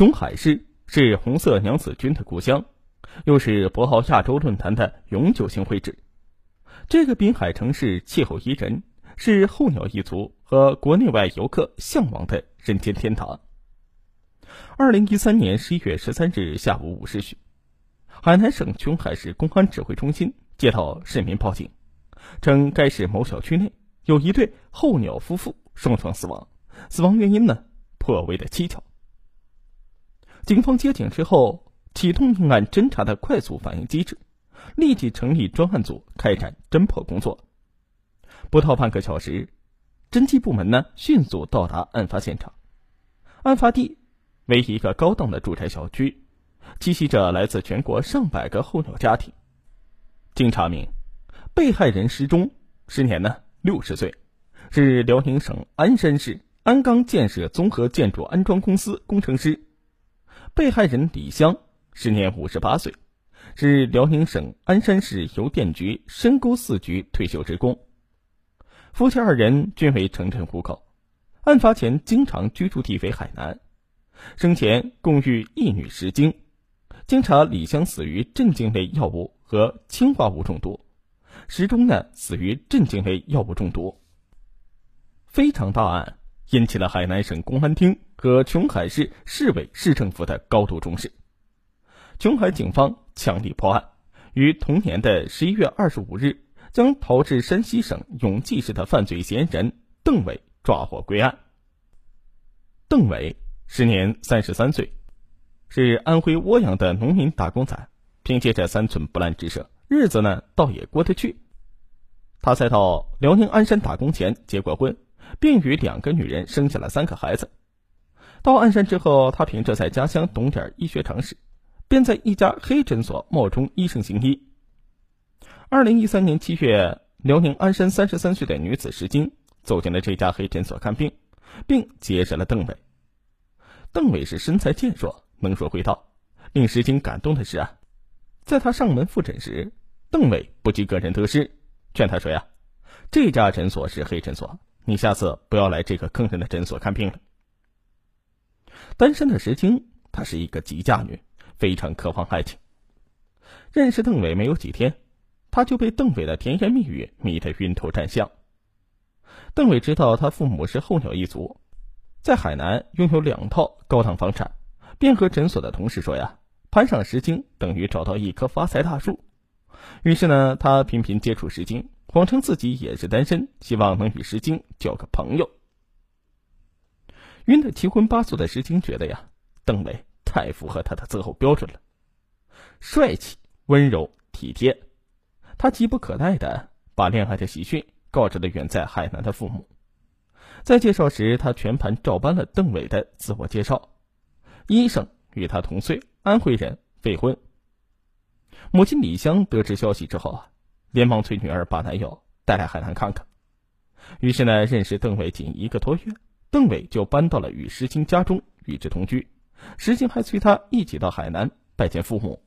琼海市是红色娘子军的故乡，又是博鳌亚洲论坛的永久性会址。这个滨海城市气候宜人，是候鸟一族和国内外游客向往的人间天堂。二零一三年十一月十三日下午五时许，海南省琼海市公安指挥中心接到市民报警，称该市某小区内有一对候鸟夫妇双双死亡，死亡原因呢颇为的蹊跷。警方接警之后，启动命案侦查的快速反应机制。立即成立专案组开展侦破工作。不到半个小时，侦缉部门呢迅速到达案发现场。案发地为一个高档的住宅小区，栖息着来自全国上百个候鸟家庭。经查明，被害人失踪，时年呢六十岁，是辽宁省鞍山市鞍钢建设综合建筑安装公司工程师。被害人李香，时年五十八岁。是辽宁省鞍山市邮电局深沟四局退休职工，夫妻二人均为城镇户口，案发前经常居住地为海南，生前共育一女十精。经查，李香死于镇静类药物和氰化物中毒，时钟呢死于镇静类药物中毒。非常大案引起了海南省公安厅和琼海市市委市政府的高度重视。琼海警方强力破案，于同年的十一月二十五日，将逃至山西省永济市的犯罪嫌疑人邓伟抓获归案。邓伟时年三十三岁，是安徽涡阳的农民打工仔，凭借着三寸不烂之舌，日子呢倒也过得去。他在到辽宁鞍山打工前结过婚，并与两个女人生下了三个孩子。到鞍山之后，他凭着在家乡懂点医学常识。便在一家黑诊所冒充医生行医。二零一三年七月，辽宁鞍山三十三岁的女子石晶走进了这家黑诊所看病，并结识了邓伟。邓伟是身材健硕，能说会道。令石晶感动的是啊，在他上门复诊时，邓伟不计个人得失，劝他说呀：“这家诊所是黑诊所，你下次不要来这个坑人的诊所看病了。”单身的石晶，她是一个急嫁女。非常渴望爱情。认识邓伟没有几天，她就被邓伟的甜言蜜语迷得晕头转向。邓伟知道他父母是候鸟一族，在海南拥有两套高档房产，便和诊所的同事说：“呀，攀上石晶等于找到一棵发财大树。”于是呢，他频频接触石晶，谎称自己也是单身，希望能与石晶交个朋友。晕得七荤八素的石晶觉得呀，邓伟。太符合他的择偶标准了，帅气、温柔、体贴，他急不可待的把恋爱的喜讯告知了远在海南的父母。在介绍时，他全盘照搬了邓伟的自我介绍：医生，与他同岁，安徽人，未婚。母亲李香得知消息之后啊，连忙催女儿把男友带来海南看看。于是呢，认识邓伟仅一个多月，邓伟就搬到了与石青家中与之同居。石青还催他一起到海南拜见父母，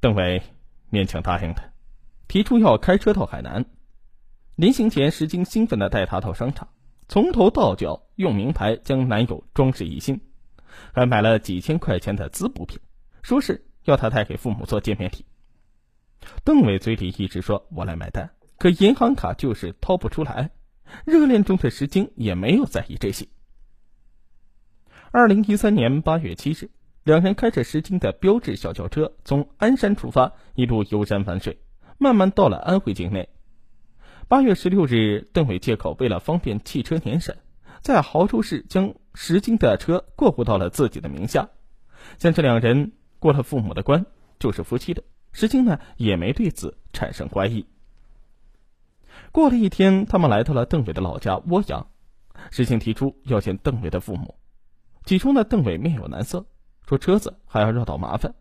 邓伟勉强答应了，提出要开车到海南。临行前，石青兴奋地带他到商场，从头到脚用名牌将男友装饰一新，还买了几千块钱的滋补品，说是要他带给父母做见面礼。邓伟嘴里一直说“我来买单”，可银行卡就是掏不出来。热恋中的石晶也没有在意这些。二零一三年八月七日，两人开着石晶的标致小轿车从鞍山出发，一路游山玩水，慢慢到了安徽境内。八月十六日，邓伟借口为了方便汽车年审，在亳州市将石晶的车过户到了自己的名下。像这两人过了父母的关，就是夫妻的。石青呢，也没对此产生怀疑。过了一天，他们来到了邓伟的老家涡阳，石青提出要见邓伟的父母。起初呢，邓伟面有难色，说车子还要绕道麻烦，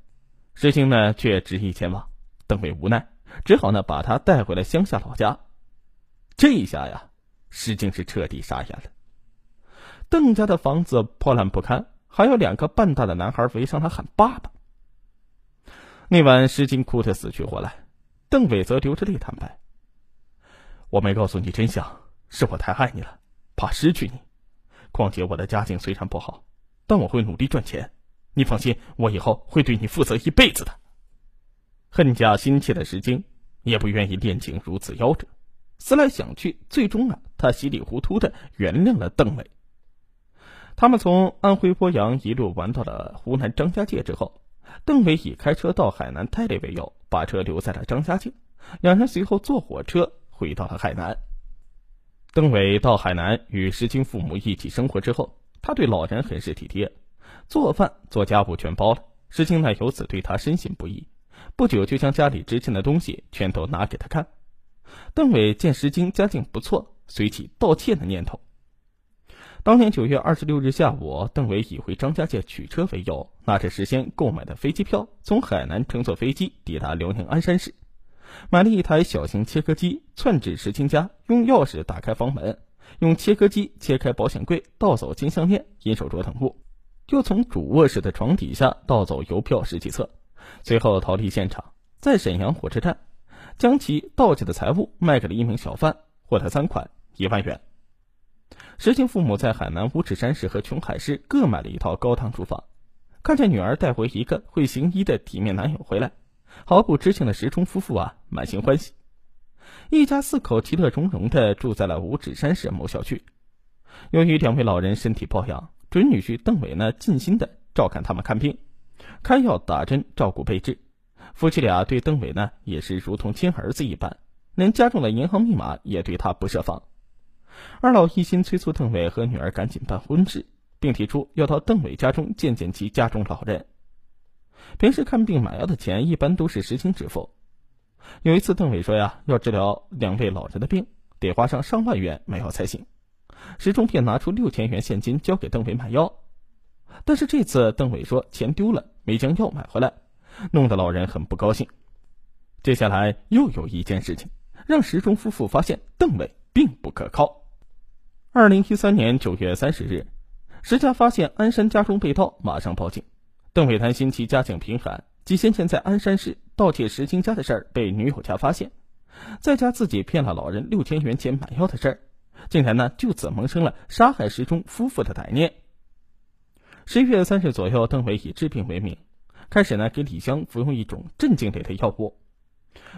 石青呢却执意前往。邓伟无奈，只好呢把他带回了乡下老家。这一下呀，石青是彻底傻眼了。邓家的房子破烂不堪，还有两个半大的男孩围上他喊爸爸。那晚，石晶哭得死去活来，邓伟则流着泪坦白：“我没告诉你真相，是我太爱你了，怕失去你。况且我的家境虽然不好。”但我会努力赚钱，你放心，我以后会对你负责一辈子的。恨嫁心切的石晶，也不愿意恋情如此夭折。思来想去，最终啊，他稀里糊涂的原谅了邓伟。他们从安徽涡阳一路玩到了湖南张家界之后，邓伟以开车到海南太累为由，把车留在了张家界。两人随后坐火车回到了海南。邓伟到海南与石青父母一起生活之后，他对老人很是体贴，做饭做家务全包了。石青呢由此对他深信不疑，不久就将家里值钱的东西全都拿给他看。邓伟见石青家境不错，随即盗窃的念头。当年九月二十六日下午，邓伟以回张家界取车为由，拿着事先购买的飞机票，从海南乘坐飞机抵达辽宁鞍山市。买了一台小型切割机，窜至石青家，用钥匙打开房门，用切割机切开保险柜，盗走金项链、银手镯等物，又从主卧室的床底下盗走邮票十几册，随后逃离现场，在沈阳火车站，将其盗窃的财物卖给了一名小贩，获得赃款一万元。石青父母在海南五指山市和琼海市各买了一套高档住房，看见女儿带回一个会行医的体面男友回来。毫不知情的石冲夫妇啊，满心欢喜，一家四口其乐融融的住在了五指山市某小区。由于两位老人身体抱恙，准女婿邓伟呢尽心的照看他们看病、开药、打针、照顾备至。夫妻俩对邓伟呢也是如同亲儿子一般，连家中的银行密码也对他不设防。二老一心催促邓伟和女儿赶紧办婚事，并提出要到邓伟家中见见其家中老人。平时看病买药的钱一般都是实情支付。有一次，邓伟说呀，要治疗两位老人的病，得花上上万元买药才行。石中便拿出六千元现金交给邓伟买药。但是这次邓伟说钱丢了，没将药买回来，弄得老人很不高兴。接下来又有一件事情，让石中夫妇发现邓伟并不可靠。二零一三年九月三十日，石家发现鞍山家中被盗，马上报警。邓伟担心其家境贫寒，及先前在鞍山市盗窃石青家的事儿被女友家发现，再加自己骗了老人六千元钱买药的事儿，竟然呢就此萌生了杀害石中夫妇的歹念。十一月三日左右，邓伟以治病为名，开始呢给李香服用一种镇静类的药物，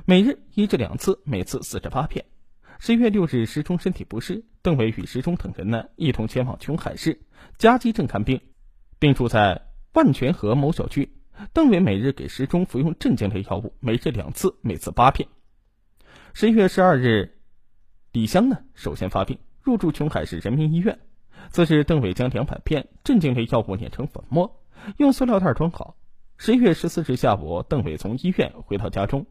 每日一至两次，每次四至八片。十一月六日，石中身体不适，邓伟与石中等人呢一同前往琼海市嘉基镇看病，并住在。万泉河某小区，邓伟每日给石中服用镇静类药物，每日两次，每次八片。十一月十二日，李香呢首先发病，入住琼海市人民医院。次日，邓伟将两百片镇静类药物碾成粉末，用塑料袋装好。十一月十四日下午，邓伟从医院回到家中，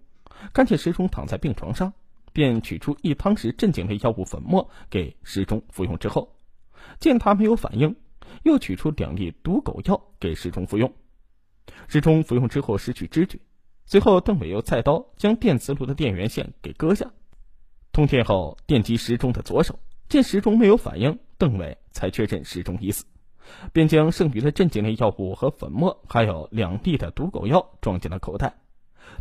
看见石中躺在病床上，便取出一汤匙镇静类药物粉末给石钟服用之后，见他没有反应。又取出两粒毒狗药给石钟服用，石钟服用之后失去知觉。随后，邓伟又菜刀将电磁炉的电源线给割下，通电后电击石钟的左手。见石钟没有反应，邓伟才确认石钟已死，便将剩余的镇静类药物和粉末，还有两粒的毒狗药装进了口袋，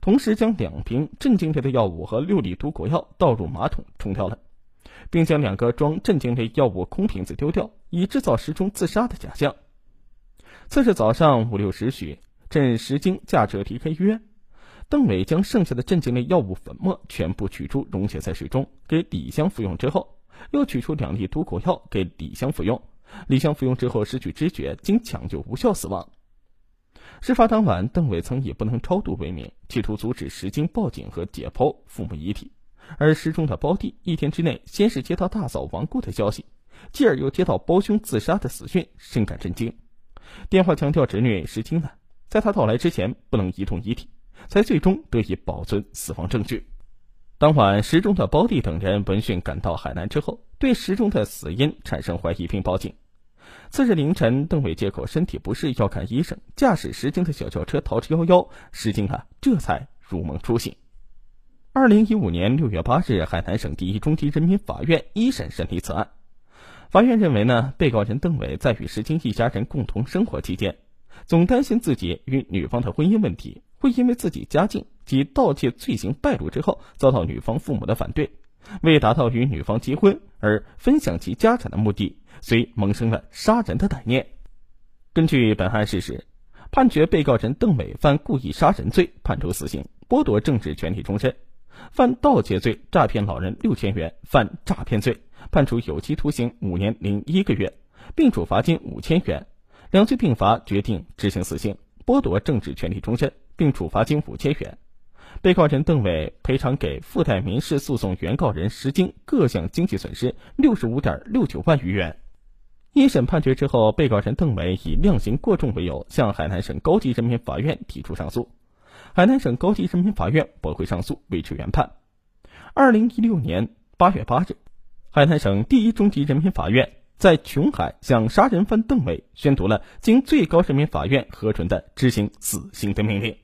同时将两瓶镇静类的药物和六粒毒果药倒入马桶冲掉了。并将两个装镇静类药物空瓶子丢掉，以制造石钟自杀的假象。次日早上五六时许，趁石经驾车离开医院，邓伟将剩下的镇静类药物粉末全部取出，溶解在水中，给李湘服用之后，又取出两粒毒果药给李湘服用。李湘服用之后失去知觉，经抢救无效死亡。事发当晚，邓伟曾以不能超度为名，企图阻止石晶报警和解剖父母遗体。而失踪的胞弟一天之内，先是接到大嫂亡故的消息，继而又接到胞兄自杀的死讯，深感震惊。电话强调侄女石晶呢，在他到来之前不能移动遗体，才最终得以保存死亡证据。当晚，石中的胞弟等人闻讯赶到海南之后，对石中的死因产生怀疑，并报警。次日凌晨，邓伟借口身体不适要看医生，驾驶石晶的小轿车逃之夭夭，石晶啊这才如梦初醒。二零一五年六月八日，海南省第一中级人民法院一审审理此案。法院认为呢，被告人邓伟在与石晶一家人共同生活期间，总担心自己与女方的婚姻问题会因为自己家境及盗窃罪行败露之后，遭到女方父母的反对，为达到与女方结婚而分享其家产的目的，遂萌生了杀人的歹念。根据本案事实，判决被告人邓伟犯故意杀人罪，判处死刑，剥夺政治权利终身；犯盗窃罪，诈骗老人六千元；犯诈骗罪，判处有期徒刑五年零一个月，并处罚金五千元。两罪并罚，决定执行死刑，剥夺政治权利终身，并处罚金五千元。被告人邓伟赔偿给附带民事诉讼原告人石晶各项经济损失六十五点六九万余元。一审判决之后，被告人邓伟以量刑过重为由，向海南省高级人民法院提出上诉。海南省高级人民法院驳回上诉，维持原判。二零一六年八月八日，海南省第一中级人民法院在琼海向杀人犯邓伟宣读了经最高人民法院核准的执行死刑的命令。